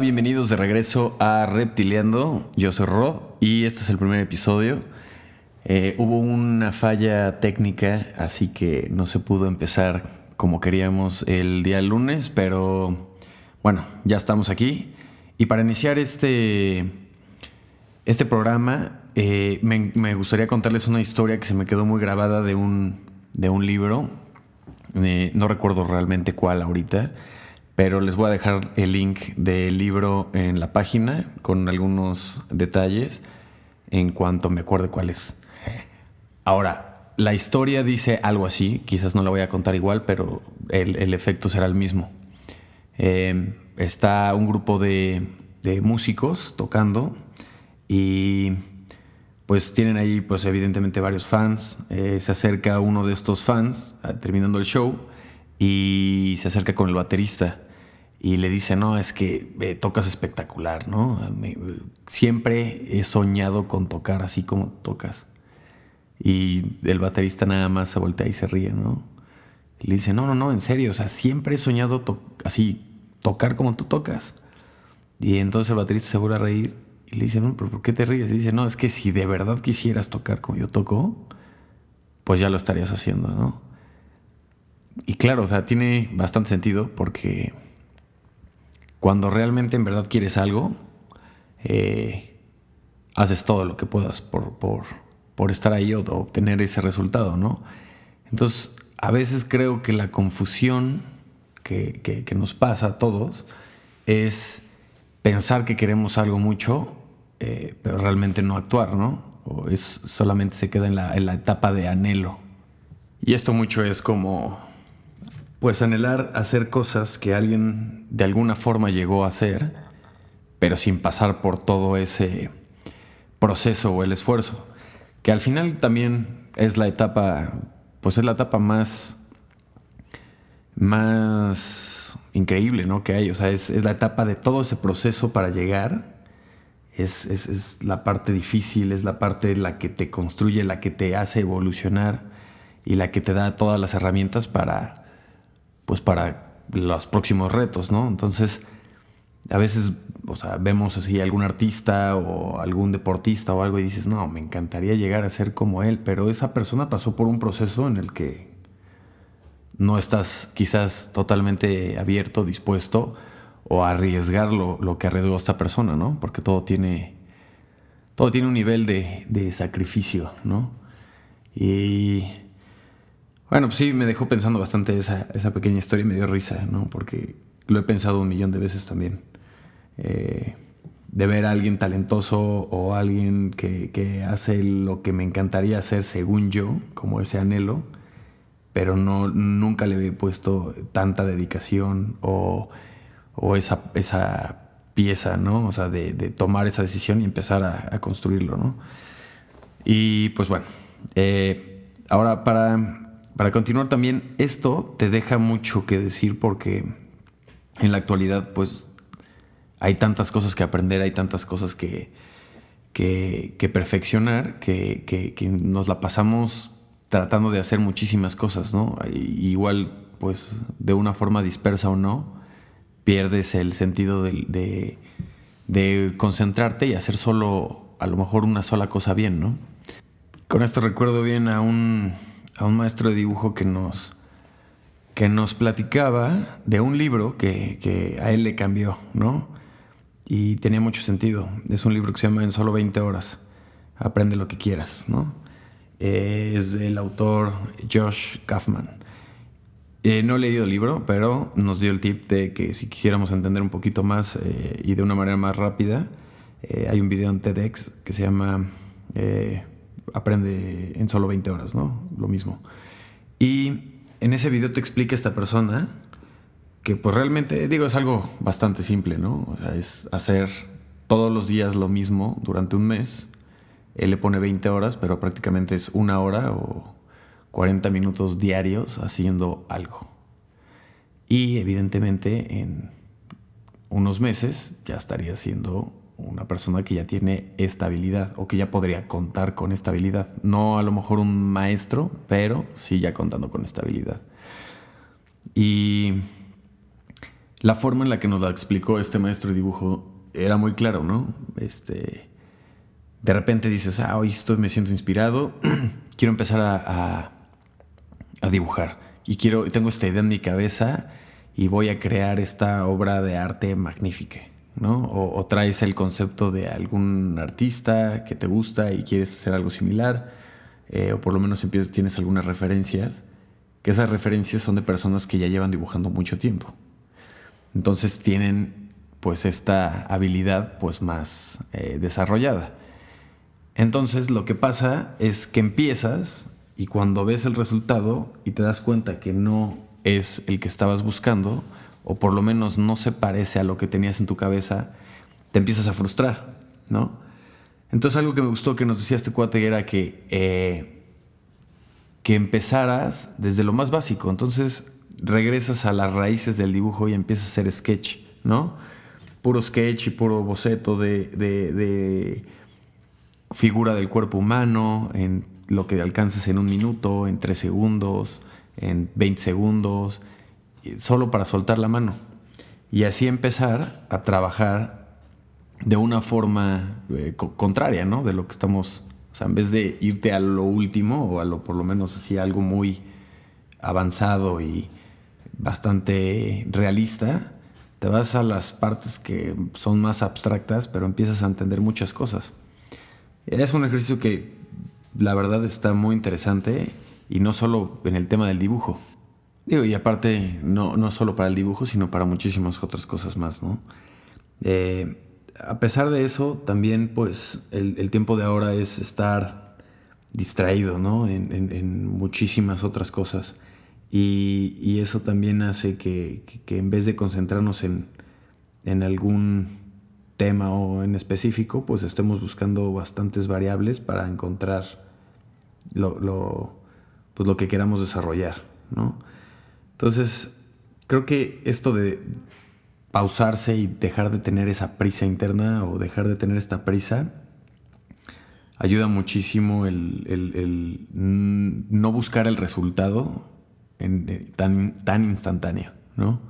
Bienvenidos de regreso a Reptileando. Yo soy Rod y este es el primer episodio. Eh, hubo una falla técnica, así que no se pudo empezar como queríamos el día lunes, pero bueno, ya estamos aquí. Y para iniciar este, este programa, eh, me, gustaría contarles una historia que se me quedó muy grabada de un, de un libro. Eh, no recuerdo realmente cuál ahorita pero les voy a dejar el link del libro en la página con algunos detalles en cuanto me acuerde cuál es. Ahora, la historia dice algo así, quizás no la voy a contar igual, pero el, efecto será el mismo. Eh, está un grupo de, músicos tocando y pues tienen ahí pues evidentemente varios fans. Eh, se acerca uno de estos fans ah, terminando el show y se acerca con el baterista y le dice, no, es que eh, tocas espectacular, ¿no? siempre he soñado con tocar así como tocas. Y el baterista nada más se voltea y se ríe, ¿no? Le dice, no, no, no, en serio, o sea, siempre he soñado así, tocar como tú tocas. Y entonces el baterista se vuelve a reír y le dice, no, pero ¿por qué te ríes? Y dice, no, es que si de verdad quisieras tocar como yo toco, pues ya lo estarías haciendo, ¿no? Y claro, o sea, tiene bastante sentido porque cuando realmente en verdad quieres algo, eh, haces todo lo que puedas por, por, estar ahí o obtener ese resultado, ¿no? Entonces, a veces creo que la confusión que, nos pasa a todos es pensar que queremos algo mucho, eh, pero realmente no actuar, ¿no? O es, solamente se queda en la, en la etapa de anhelo. Y esto mucho es como pues anhelar hacer cosas que alguien de alguna forma llegó a hacer, pero sin pasar por todo ese proceso o el esfuerzo, que al final también es la etapa, pues es la etapa más, más increíble, ¿no? Que hay, o sea, es, la etapa de todo ese proceso para llegar, es, es, la parte difícil, es la parte la que te construye, la que te hace evolucionar y la que te da todas las herramientas para pues para los próximos retos, ¿no? Entonces, a veces, o sea, vemos así algún artista o algún deportista o algo y dices, no, me encantaría llegar a ser como él, pero esa persona pasó por un proceso en el que no estás quizás totalmente abierto, dispuesto o a arriesgar lo, que arriesgó esta persona, ¿no? Porque todo tiene, todo tiene un nivel de, de sacrificio, ¿no? Y bueno, pues sí, me dejó pensando bastante esa, esa pequeña historia y me dio risa, ¿no? Porque lo he pensado un millón de veces también. Eh, de ver a alguien talentoso o alguien que, hace lo que me encantaría hacer según yo, como ese anhelo, pero no, nunca le he puesto tanta dedicación o, esa, esa pieza, ¿no? O sea, de, tomar esa decisión y empezar a, construirlo, ¿no? Y pues bueno, eh, ahora para para continuar también, esto te deja mucho que decir porque en la actualidad pues hay tantas cosas que aprender, hay tantas cosas que, que, perfeccionar, que, nos la pasamos tratando de hacer muchísimas cosas, ¿no? igual pues de una forma dispersa o no, pierdes el sentido de, de concentrarte y hacer solo, a lo mejor una sola cosa bien, ¿no? Con esto recuerdo bien a un a un maestro de dibujo que nos, que nos platicaba de un libro que, a él le cambió, ¿no? Y tenía mucho sentido. Es un libro que se llama En solo 20 horas. Aprende lo que quieras, ¿no? Eh, es del autor Josh Kaufman. Eh, no he leído el libro, pero nos dio el tip de que si quisiéramos entender un poquito más eh, y de una manera más rápida, hay un video en TEDx que se llama aprende en solo 20 horas, ¿no? Lo mismo. Y en ese video te explica esta persona que pues realmente, digo, es algo bastante simple, ¿no? O sea, es hacer todos los días lo mismo durante un mes. Él le pone 20 horas, pero prácticamente es una hora o 40 minutos diarios haciendo algo. Y evidentemente en unos meses ya estaría haciendo una persona que ya tiene estabilidad o que ya podría contar con estabilidad. No a lo mejor un maestro, pero sí ya contando con estabilidad. Y la forma en la que nos la explicó este maestro de dibujo era muy claro, ¿no? Este, de repente dices, ah, hoy estoy, me siento inspirado, quiero empezar a, a, dibujar y quiero, tengo esta idea en mi cabeza y voy a crear esta obra de arte magnífica, ¿no? O, traes el concepto de algún artista que te gusta y quieres hacer algo similar, eh, o por lo menos empiezas, tienes algunas referencias, que esas referencias son de personas que ya llevan dibujando mucho tiempo. Entonces tienen pues esta habilidad pues más eh, desarrollada. Entonces lo que pasa es que empiezas y cuando ves el resultado y te das cuenta que no es el que estabas buscando, o por lo menos no se parece a lo que tenías en tu cabeza, te empiezas a frustrar, ¿no? Entonces algo que me gustó que nos decía este cuate era que, eh, que empezaras desde lo más básico. Entonces regresas a las raíces del dibujo y empiezas a hacer sketch, ¿no? Puro sketch y puro boceto de, de, figura del cuerpo humano, en lo que alcances en un minuto, en tres segundos, en 20 segundos, solo para soltar la mano. Y así empezar a trabajar de una forma eh, contraria, ¿no? De lo que estamos, o sea, en vez de irte a lo último o a lo por lo menos así algo muy avanzado y, bastante realista, te vas a las partes que son más abstractas, pero empiezas a entender muchas cosas. Es un ejercicio que la verdad está muy interesante y no solo en el tema del dibujo. Y aparte, no, no solo para el dibujo, sino para muchísimas otras cosas más, ¿no? Eh, a pesar de eso, también pues el, tiempo de ahora es estar distraído, ¿no? en muchísimas otras cosas. Y, eso también hace que, en vez de concentrarnos en, algún tema o en específico, pues estemos buscando bastantes variables para encontrar lo, pues lo que queramos desarrollar, ¿no? Entonces, creo que esto de pausarse y dejar de tener esa prisa interna o dejar de tener esta prisa, ayuda muchísimo el no buscar el resultado, en, tan, tan instantáneo, ¿no?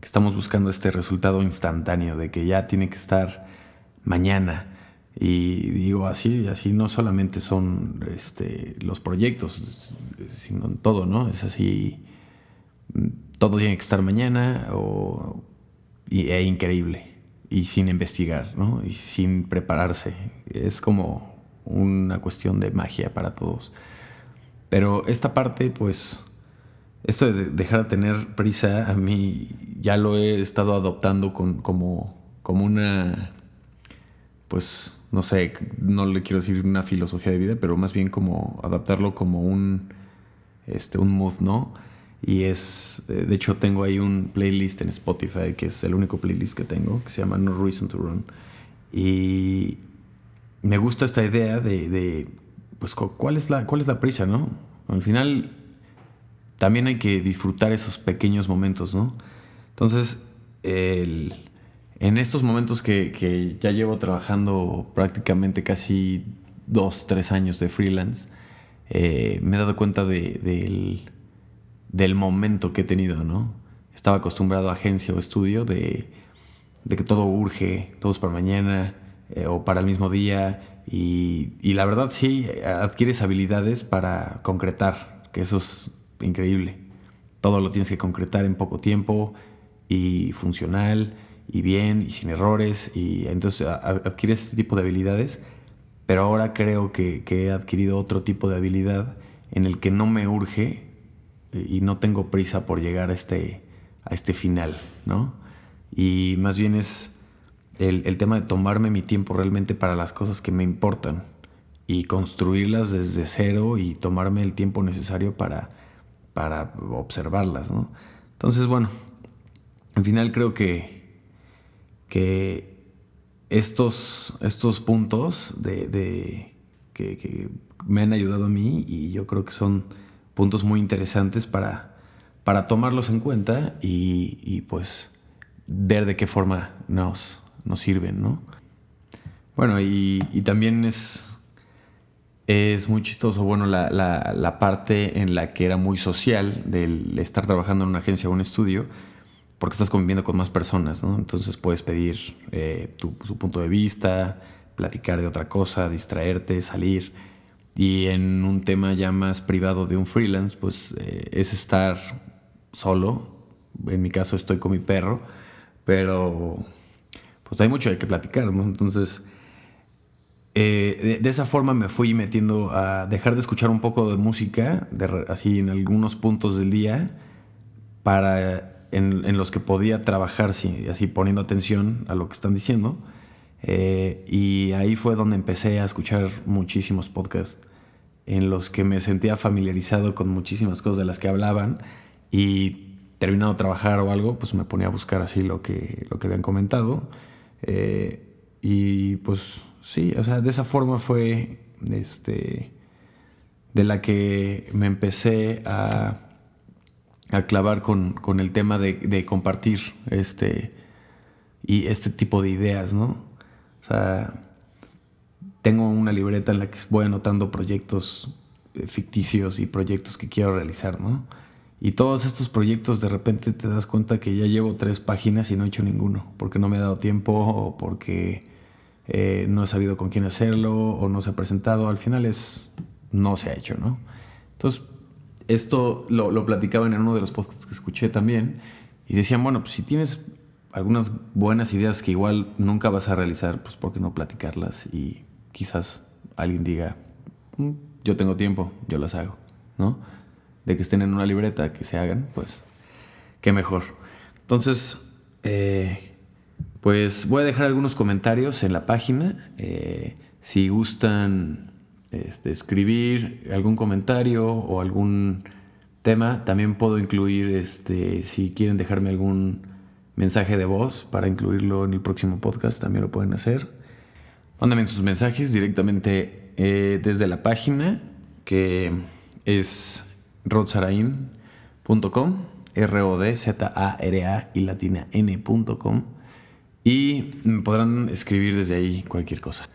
Que estamos buscando este resultado instantáneo de que ya tiene que estar mañana. Y digo así, así no solamente son este, los proyectos, sino todo, ¿no? Es así, todo tiene que estar mañana o, y, e increíble y sin investigar, ¿no? Y sin prepararse. Es como una cuestión de magia para todos. Pero esta parte, pues, esto de dejar de tener prisa, a mí ya lo he estado adoptando como, como una, pues, no sé, no le quiero decir una filosofía de vida, pero más bien como adaptarlo como un, este, un mood, ¿no? Y es, eh, de hecho tengo ahí un playlist en Spotify, que es el único playlist que tengo, que se llama No Reason to Run. Y me gusta esta idea de, de pues, ¿cuál es, la, ¿cuál es la prisa, no? Al final también hay que disfrutar esos pequeños momentos, ¿no? Entonces, en estos momentos que, ya llevo trabajando prácticamente casi dos, tres años de freelance, eh, me he dado cuenta del, momento que he tenido, ¿no? Estaba acostumbrado a agencia o estudio de, que todo urge, todo es para mañana eh, o para el mismo día. Y, y, la verdad sí, adquieres habilidades para concretar, que eso es increíble. Todo lo tienes que concretar en poco tiempo y funcional y bien y sin errores. Y entonces adquieres este tipo de habilidades. Pero ahora creo que, he adquirido otro tipo de habilidad en el que no me urge y no tengo prisa por llegar a este, a este final, ¿no? Y más bien es el, el, tema de tomarme mi tiempo realmente para las cosas que me importan y construirlas desde cero y tomarme el tiempo necesario para para observarlas, ¿no? Entonces, bueno, al final creo que, que estos, estos puntos de, que, me han ayudado a mí y yo creo que son puntos muy interesantes para, para tomarlos en cuenta y, pues ver de qué forma nos, nos sirven, ¿no? Bueno, y también es es muy chistoso, bueno, la, la, parte en la que era muy social del estar trabajando en una agencia o un estudio, porque estás conviviendo con más personas, ¿no? Entonces puedes pedir eh, su punto de vista, platicar de otra cosa, distraerte, salir. Y en un tema ya más privado de un freelance, pues eh, es estar solo. En mi caso estoy con mi perro, pero pues hay mucho de que platicar, ¿no? Entonces, eh, de, esa forma me fui metiendo a dejar de escuchar un poco de música, así en algunos puntos del día, para en, los que podía trabajar, así poniendo atención a lo que están diciendo eh, y ahí fue donde empecé a escuchar muchísimos podcasts en los que me sentía familiarizado con muchísimas cosas de las que hablaban y terminado de trabajar o algo, pues me ponía a buscar así lo que, lo que habían comentado. Eh, y pues sí, o sea, de esa forma fue este, de la que me empecé a, a clavar con, con el tema de, de, compartir este, y este tipo de ideas, ¿no? O sea, tengo una libreta en la que voy anotando proyectos eh, ficticios y proyectos que quiero realizar, ¿no? Y todos estos proyectos de repente te das cuenta que ya llevo tres páginas y no he hecho ninguno, porque no me ha dado tiempo o porque eh, no he sabido con quién hacerlo o no se ha presentado. Al final es, no se ha hecho, ¿no? Entonces, esto lo, lo platicaban en uno de los podcasts que escuché también y decían, bueno, pues si tienes algunas buenas ideas que igual nunca vas a realizar, pues ¿por qué no platicarlas? Y quizás alguien diga, mm, yo tengo tiempo, yo las hago, ¿no? De que estén en una libreta, que se hagan, pues qué mejor. Entonces, eh, pues voy a dejar algunos comentarios en la página. Eh, si gustan este, escribir algún comentario o algún tema, también puedo incluir, este, si quieren dejarme algún mensaje de voz para incluirlo en el próximo podcast, también lo pueden hacer. Mándenme sus mensajes directamente eh, desde la página que es rodzarain.com, R-O-D-Z-A-R-A y latina N.com y podrán escribir desde ahí cualquier cosa.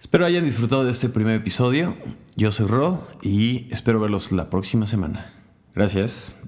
Espero hayan disfrutado de este primer episodio. Yo soy Rod y espero verlos la próxima semana. Gracias.